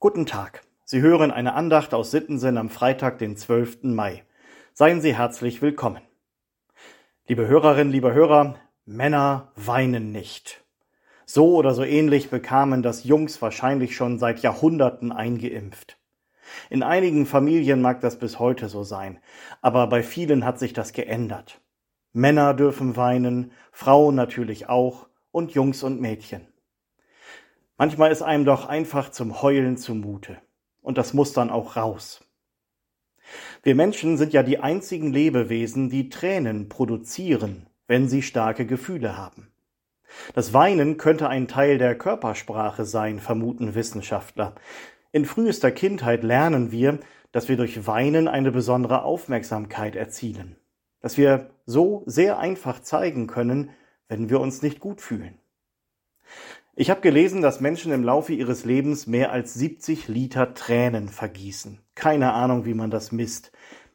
Guten Tag. Sie hören eine Andacht aus Sittensen am Freitag, den 12. Mai. Seien Sie herzlich willkommen. Liebe Hörerinnen, liebe Hörer, Männer weinen nicht. So oder so ähnlich bekamen das Jungs wahrscheinlich schon seit Jahrhunderten eingeimpft. In einigen Familien mag das bis heute so sein, aber bei vielen hat sich das geändert. Männer dürfen weinen, Frauen natürlich auch und Jungs und Mädchen. Manchmal ist einem doch einfach zum Heulen zumute. Und das muss dann auch raus. Wir Menschen sind ja die einzigen Lebewesen, die Tränen produzieren, wenn sie starke Gefühle haben. Das Weinen könnte ein Teil der Körpersprache sein, vermuten Wissenschaftler. In frühester Kindheit lernen wir, dass wir durch Weinen eine besondere Aufmerksamkeit erzielen, dass wir so sehr einfach zeigen können, wenn wir uns nicht gut fühlen. Ich habe gelesen, dass Menschen im Laufe ihres Lebens mehr als 70 Liter Tränen vergießen. Keine Ahnung, wie man das misst.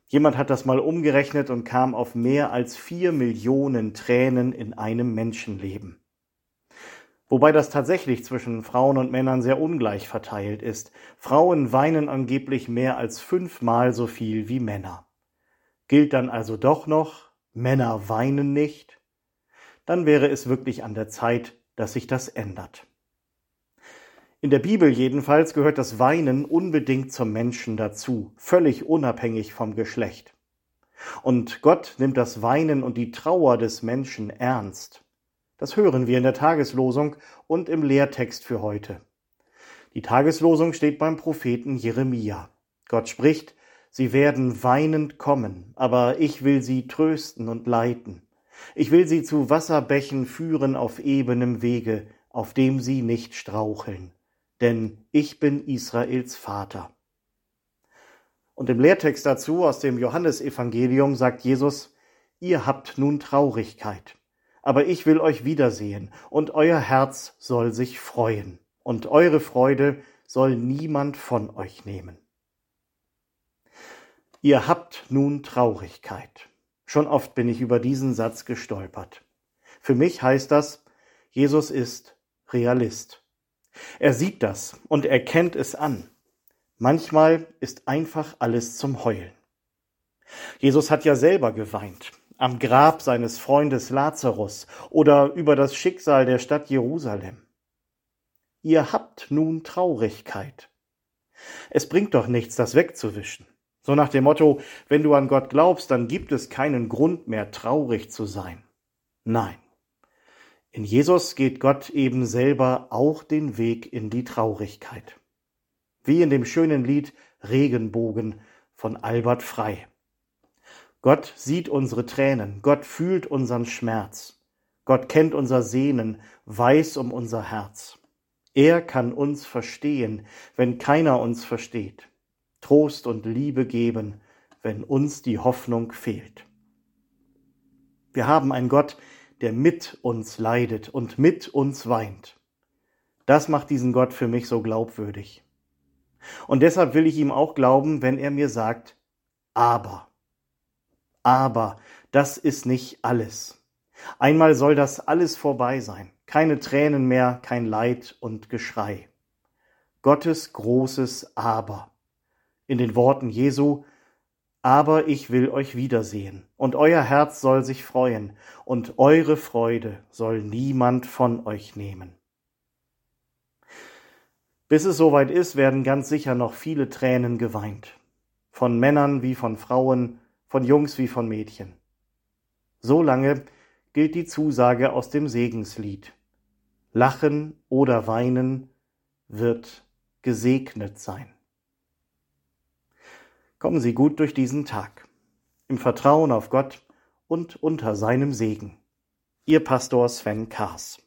Jemand hat das mal umgerechnet und kam auf mehr als vier Millionen Tränen in einem Menschenleben. Wobei das tatsächlich zwischen Frauen und Männern sehr ungleich verteilt ist. Frauen weinen angeblich mehr als fünfmal so viel wie Männer. Gilt dann also doch noch, Männer weinen nicht? Dann wäre es wirklich an der Zeit, dass sich das ändert. In der Bibel jedenfalls gehört das Weinen unbedingt zum Menschen dazu, völlig unabhängig vom Geschlecht. Und Gott nimmt das Weinen und die Trauer des Menschen ernst. Das hören wir in der Tageslosung und im Lehrtext für heute. Die Tageslosung steht beim Propheten Jeremia. Gott spricht, Sie werden weinend kommen, aber ich will sie trösten und leiten. Ich will sie zu Wasserbächen führen auf ebenem Wege, auf dem sie nicht straucheln. Denn ich bin Israels Vater. Und im Lehrtext dazu aus dem Johannesevangelium sagt Jesus, ihr habt nun Traurigkeit, aber ich will euch wiedersehen, und euer Herz soll sich freuen, und eure Freude soll niemand von euch nehmen. Ihr habt nun Traurigkeit. Schon oft bin ich über diesen Satz gestolpert. Für mich heißt das, Jesus ist Realist. Er sieht das und erkennt es an. Manchmal ist einfach alles zum Heulen. Jesus hat ja selber geweint, am Grab seines Freundes Lazarus oder über das Schicksal der Stadt Jerusalem. Ihr habt nun Traurigkeit. Es bringt doch nichts, das wegzuwischen. So nach dem Motto, wenn du an Gott glaubst, dann gibt es keinen Grund mehr, traurig zu sein. Nein. In Jesus geht Gott eben selber auch den Weg in die Traurigkeit. Wie in dem schönen Lied Regenbogen von Albert Frei. Gott sieht unsere Tränen, Gott fühlt unseren Schmerz, Gott kennt unser Sehnen, weiß um unser Herz. Er kann uns verstehen, wenn keiner uns versteht. Trost und Liebe geben, wenn uns die Hoffnung fehlt. Wir haben einen Gott, der mit uns leidet und mit uns weint. Das macht diesen Gott für mich so glaubwürdig. Und deshalb will ich ihm auch glauben, wenn er mir sagt, aber, aber, das ist nicht alles. Einmal soll das alles vorbei sein. Keine Tränen mehr, kein Leid und Geschrei. Gottes großes Aber in den Worten Jesu, aber ich will euch wiedersehen, und euer Herz soll sich freuen, und eure Freude soll niemand von euch nehmen. Bis es soweit ist, werden ganz sicher noch viele Tränen geweint, von Männern wie von Frauen, von Jungs wie von Mädchen. So lange gilt die Zusage aus dem Segenslied. Lachen oder weinen wird gesegnet sein. Kommen Sie gut durch diesen Tag, im Vertrauen auf Gott und unter seinem Segen. Ihr Pastor Sven Kaas.